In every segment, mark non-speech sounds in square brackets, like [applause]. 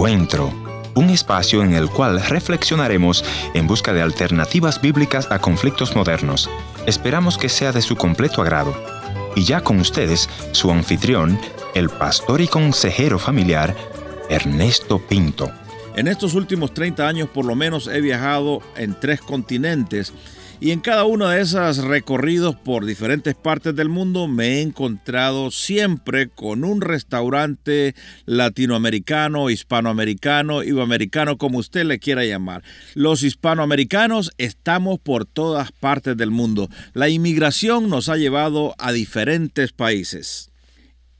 Encuentro, un espacio en el cual reflexionaremos en busca de alternativas bíblicas a conflictos modernos. Esperamos que sea de su completo agrado. Y ya con ustedes, su anfitrión, el pastor y consejero familiar, Ernesto Pinto. En estos últimos 30 años por lo menos he viajado en tres continentes y en cada uno de esos recorridos por diferentes partes del mundo me he encontrado siempre con un restaurante latinoamericano, hispanoamericano, iberoamericano, como usted le quiera llamar. Los hispanoamericanos estamos por todas partes del mundo. La inmigración nos ha llevado a diferentes países.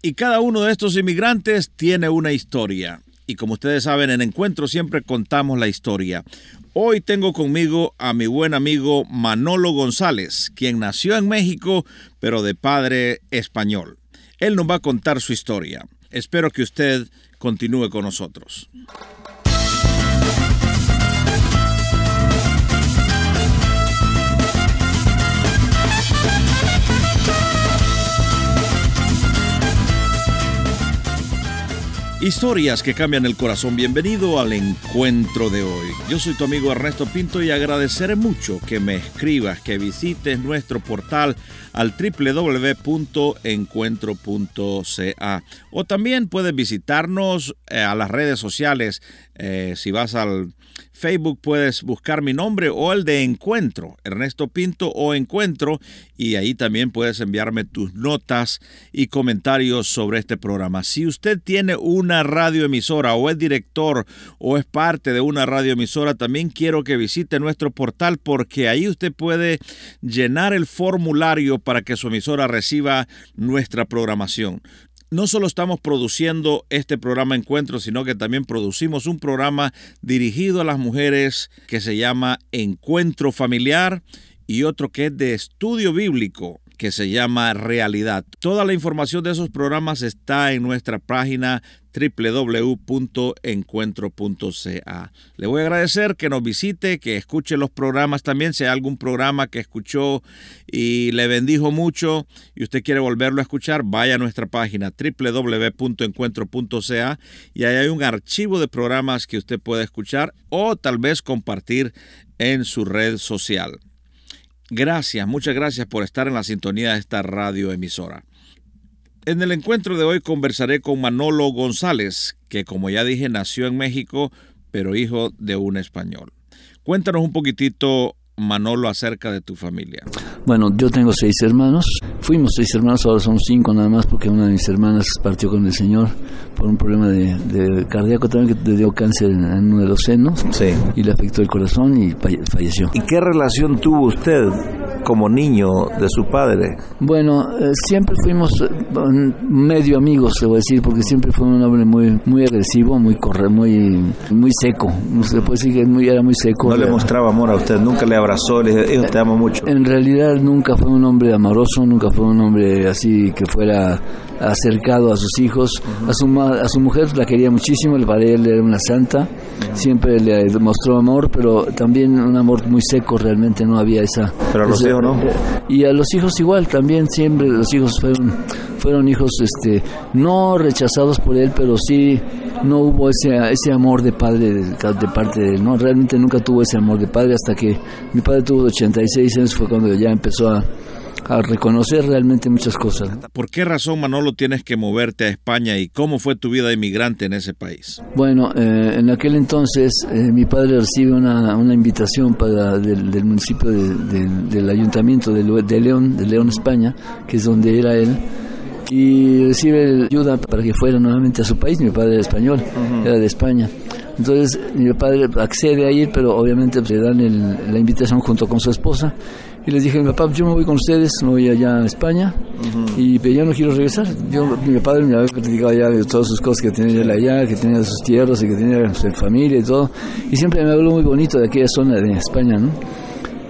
Y cada uno de estos inmigrantes tiene una historia. Y como ustedes saben, en Encuentro siempre contamos la historia. Hoy tengo conmigo a mi buen amigo Manolo González, quien nació en México, pero de padre español. Él nos va a contar su historia. Espero que usted continúe con nosotros. Historias que cambian el corazón. Bienvenido al encuentro de hoy. Yo soy tu amigo Ernesto Pinto y agradeceré mucho que me escribas, que visites nuestro portal al www.encuentro.ca o también puedes visitarnos eh, a las redes sociales. Eh, si vas al Facebook puedes buscar mi nombre o el de Encuentro, Ernesto Pinto o Encuentro, y ahí también puedes enviarme tus notas y comentarios sobre este programa. Si usted tiene una radioemisora o es director o es parte de una radioemisora, también quiero que visite nuestro portal porque ahí usted puede llenar el formulario para que su emisora reciba nuestra programación no solo estamos produciendo este programa Encuentro, sino que también producimos un programa dirigido a las mujeres que se llama Encuentro Familiar y otro que es de estudio bíblico que se llama Realidad. Toda la información de esos programas está en nuestra página www.encuentro.ca. Le voy a agradecer que nos visite, que escuche los programas también, si hay algún programa que escuchó y le bendijo mucho y usted quiere volverlo a escuchar, vaya a nuestra página www.encuentro.ca y ahí hay un archivo de programas que usted puede escuchar o tal vez compartir en su red social. Gracias, muchas gracias por estar en la sintonía de esta radioemisora. En el encuentro de hoy conversaré con Manolo González, que como ya dije nació en México, pero hijo de un español. Cuéntanos un poquitito, Manolo, acerca de tu familia. Bueno, yo tengo seis hermanos. Fuimos seis hermanos, ahora somos cinco nada más porque una de mis hermanas partió con el Señor por un problema de, cardíaco también que le dio cáncer en, uno de los senos y le afectó el corazón y falleció. ¿Y qué relación tuvo usted como niño de su padre? Bueno, eh, siempre fuimos eh, medio amigos, se voy a decir, porque siempre fue un hombre muy muy agresivo, muy corre, muy muy seco. Se puede decir que muy, era muy seco. No le mostraba amor a usted, nunca le abrazó, le dijo, te amo mucho. En realidad nunca fue un hombre amoroso, nunca fue un hombre así que fuera acercado a sus hijos. A su, a su mujer la quería muchísimo, para él era una santa, siempre le mostró amor, pero también un amor muy seco, realmente no había esa... Pero a los hijos no. Eh, y a los hijos igual, también siempre los hijos fueron, fueron hijos este, no rechazados por él, pero sí no hubo ese, ese amor de padre de, de, parte de él, ¿no? Realmente nunca tuvo ese amor de padre hasta que mi padre tuvo 86 años, fue cuando ya empezó a, a reconocer realmente muchas cosas. ¿Por qué razón, Manolo, tienes que moverte a España y cómo fue tu vida de inmigrante en ese país? Bueno, eh, en aquel entonces eh, mi padre recibe una, una invitación para del, municipio del ayuntamiento de, de, León, de León, España, que es donde era él y recibe ayuda para que fuera nuevamente a su país. Mi padre era español, era de España. Entonces mi padre accede a ir, pero obviamente le dan la invitación junto con su esposa y les dije, mi papá, yo me voy con ustedes, me voy allá a España y pero ya no quiero regresar. Yo, mi padre me había platicado ya de todas sus cosas que tenía él allá, que tenía sus tierras y que tenía su familia y todo. Y siempre me habló muy bonito de aquella zona de España, ¿no?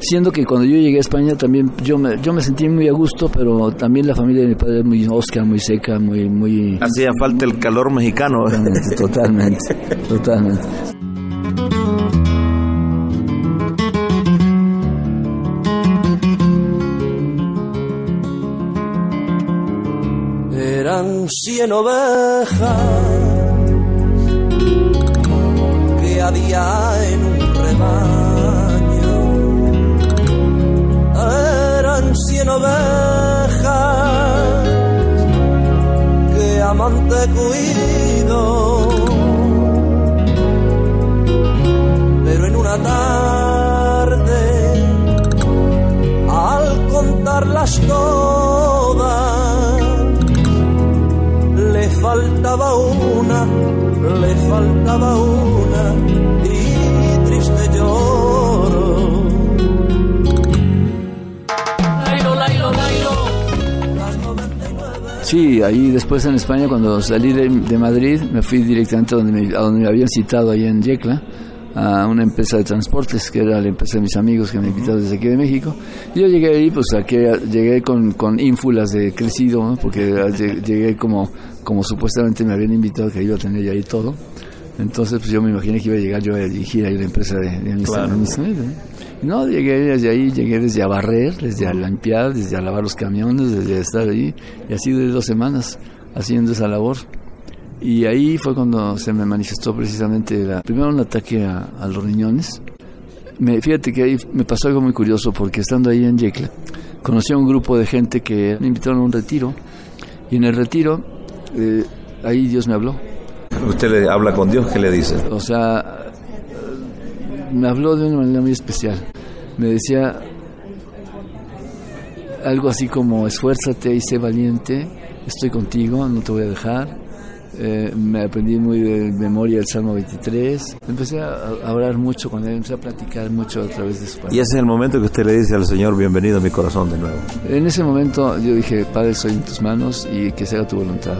Siendo que cuando yo llegué a España también yo me, yo me sentí muy a gusto, pero también la familia de mi padre es muy osca, muy seca, muy... muy Hacía falta el calor mexicano. Totalmente, totalmente. [laughs] totalmente. Cien ovejas día día en un rebaño. Eran cien ovejas que amante cuido. Pero en una tarde, al contarlas todas, faltaba una, le faltaba una y triste lloro. Lailo, lailo, lailo. Las 99 Sí, ahí después en España, cuando salí de, de Madrid, me fui directamente a donde me, a donde me habían citado, ahí en Yecla, a una empresa de transportes, que era la empresa de mis amigos que me invitaron desde aquí de México. Y yo llegué ahí, pues aquí, llegué con, con ínfulas de crecido, ¿no? porque lle- llegué como, como supuestamente me habían invitado, que iba a tener ya ahí todo. Entonces, pues yo me imaginé que iba a llegar yo a dirigir ahí la empresa de, de amigos, ¿no? No, llegué desde ahí, llegué desde a barrer, desde a limpiar, desde a lavar los camiones, desde a estar ahí, y así de dos semanas haciendo esa labor. Y ahí fue cuando se me manifestó precisamente, la, primero un ataque a, a los riñones. Me, fíjate que ahí me pasó algo muy curioso, porque estando ahí en Yecla, conocí a un grupo de gente que me invitaron a un retiro, y en el retiro, eh, ahí Dios me habló. Usted le habla con Dios, ¿qué le dice? O sea, me habló de una manera muy especial. Me decía algo así como esfuérzate y sé valiente, estoy contigo, no te voy a dejar. Eh, me aprendí muy de memoria el Salmo 23. Empecé a, a orar mucho con él, empecé a platicar mucho a través de su palabra. Y ese es el momento que usted le dice al Señor, bienvenido a mi corazón de nuevo. En ese momento yo dije, Padre, soy en tus manos y que se haga tu voluntad.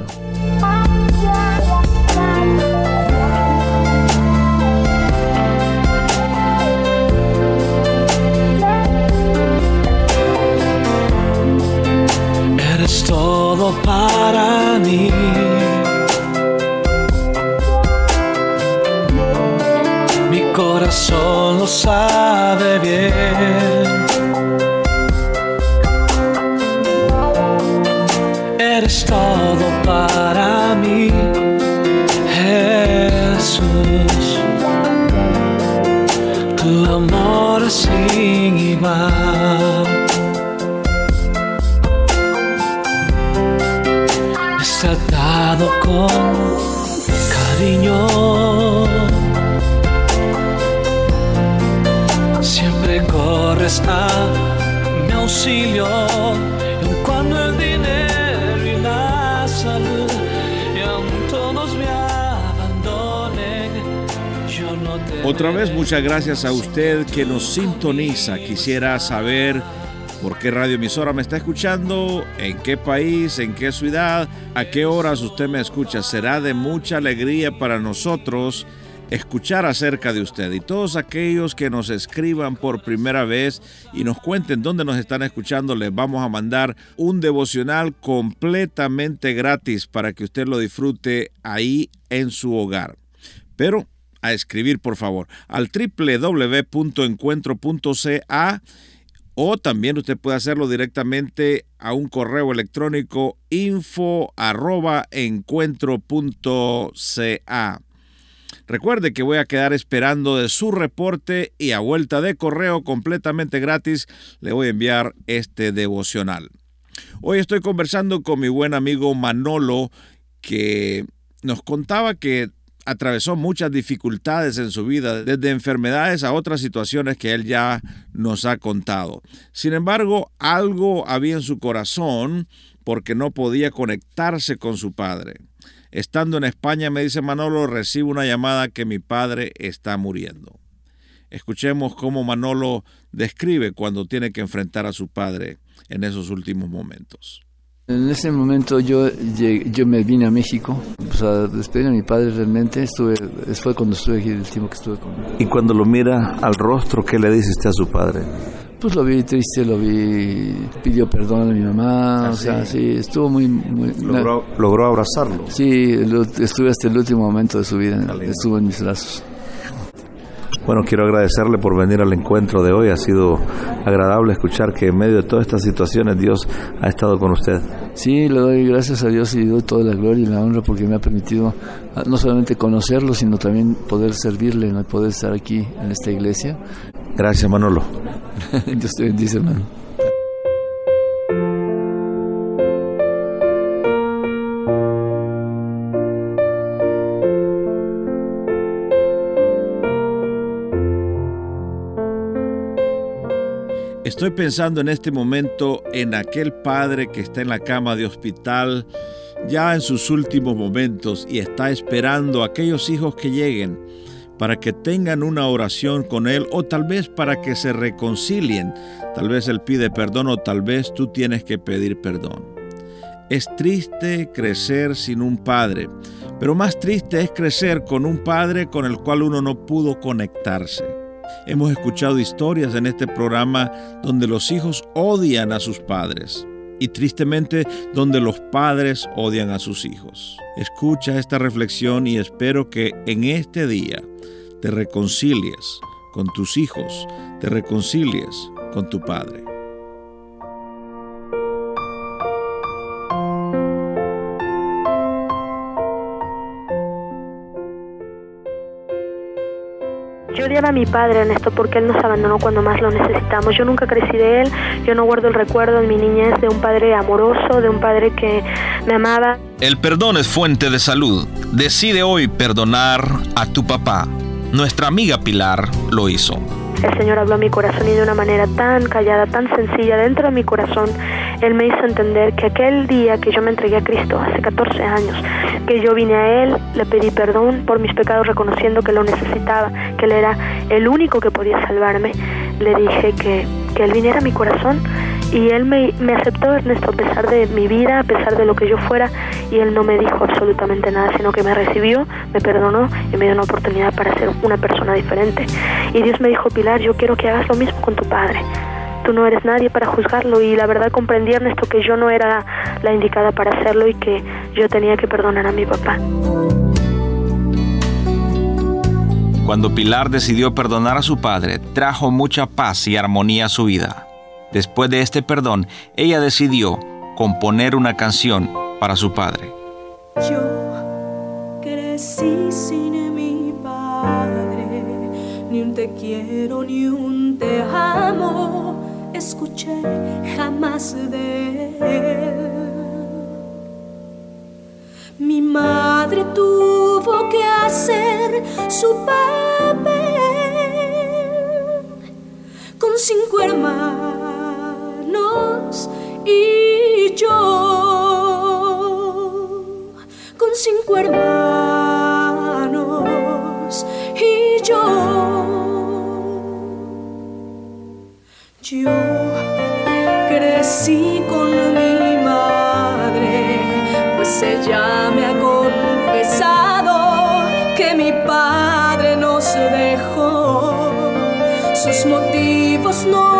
Eres todo para mí. Corazón lo sabe bien. Eres todo para mí, Jesús. Tu amor es sin igual. Me has tratado con Otra vez, muchas gracias a usted que nos sintoniza. Quisiera saber por qué radioemisora me está escuchando, en qué país, en qué ciudad, a qué horas usted me escucha. Será de mucha alegría para nosotros escuchar acerca de usted y todos aquellos que nos escriban por primera vez y nos cuenten dónde nos están escuchando, les vamos a mandar un devocional completamente gratis para que usted lo disfrute ahí en su hogar. Pero a escribir, por favor, al www.encuentro.ca o también usted puede hacerlo directamente a un correo electrónico info arroba encuentro.ca. Recuerde que voy a quedar esperando de su reporte y a vuelta de correo completamente gratis le voy a enviar este devocional. Hoy estoy conversando con mi buen amigo Manolo que nos contaba que atravesó muchas dificultades en su vida, desde enfermedades a otras situaciones que él ya nos ha contado. Sin embargo, algo había en su corazón porque no podía conectarse con su padre. Estando en España, me dice Manolo, recibo una llamada que mi padre está muriendo. Escuchemos cómo Manolo describe cuando tiene que enfrentar a su padre en esos últimos momentos. En ese momento yo, yo me vine a México, a despedir a mi padre realmente, estuve, fue cuando estuve aquí el tiempo que estuve con él. Y cuando lo mira al rostro, ¿qué le dice usted a su padre? Pues lo vi triste, lo vi, pidió perdón a mi mamá, o sea, sí, estuvo muy... muy Logró, logró abrazarlo. Sí, lo- estuve hasta el último momento de su vida, estuvo en mis brazos. Bueno, quiero agradecerle por venir al encuentro de hoy. Ha sido agradable escuchar que en medio de todas estas situaciones Dios ha estado con usted. Sí, le doy gracias a Dios y doy toda la gloria y la honra porque me ha permitido ah, no solamente conocerlo, sino también poder servirle, poder estar aquí en esta iglesia. Gracias, Manolo. [laughs] Dios te bendice, hermano. Estoy pensando en este momento en aquel padre que está en la cama de hospital ya en sus últimos momentos y está esperando a aquellos hijos que lleguen para que tengan una oración con Él o tal vez para que se reconcilien. Tal vez Él pide perdón o tal vez tú tienes que pedir perdón. Es triste crecer sin un padre, pero más triste es crecer con un padre con el cual uno no pudo conectarse. Hemos escuchado historias en este programa donde los hijos odian a sus padres y tristemente donde los padres odian a sus hijos. Escucha esta reflexión y espero que en este día te reconcilies con tus hijos, te reconcilies con tu Padre. Yo odiaba a mi padre en esto porque él nos abandonó cuando más lo necesitamos. Yo nunca crecí de él, yo no guardo el recuerdo en mi niñez de un padre amoroso, de un padre que me amaba. El perdón es fuente de salud. Decide hoy perdonar a tu papá. Nuestra amiga Pilar lo hizo. El Señor habló a mi corazón y de una manera tan callada, tan sencilla, dentro de mi corazón, Él me hizo entender que aquel día que yo me entregué a Cristo, hace 14 años, que yo vine a Él, le pedí perdón por mis pecados reconociendo que lo necesitaba, que Él era el único que podía salvarme, le dije que, que Él viniera a mi corazón y él me, aceptó, Ernesto, a pesar de mi vida, a pesar de lo que yo fuera, y él no me dijo absolutamente nada, sino que me recibió, me perdonó y me dio una oportunidad para ser una persona diferente. Y Dios me dijo, Pilar, yo quiero que hagas lo mismo con tu padre. Tú no eres nadie para juzgarlo y la verdad comprendí, Ernesto, que yo no era la indicada para hacerlo y que yo tenía que perdonar a mi papá. Cuando Pilar decidió perdonar a su padre, trajo mucha paz y armonía a su vida. Después de este perdón, ella decidió componer una canción para su padre. Yo crecí sin mi padre, ni un te quiero ni un te amo, escuché jamás de él. Mi madre tuvo que hacer su papel con cinco hermanos y yo con cinco hermanos y yo. Yo crecí con mi madre pues ella me ha confesado que mi padre nos dejó. Sus motivos no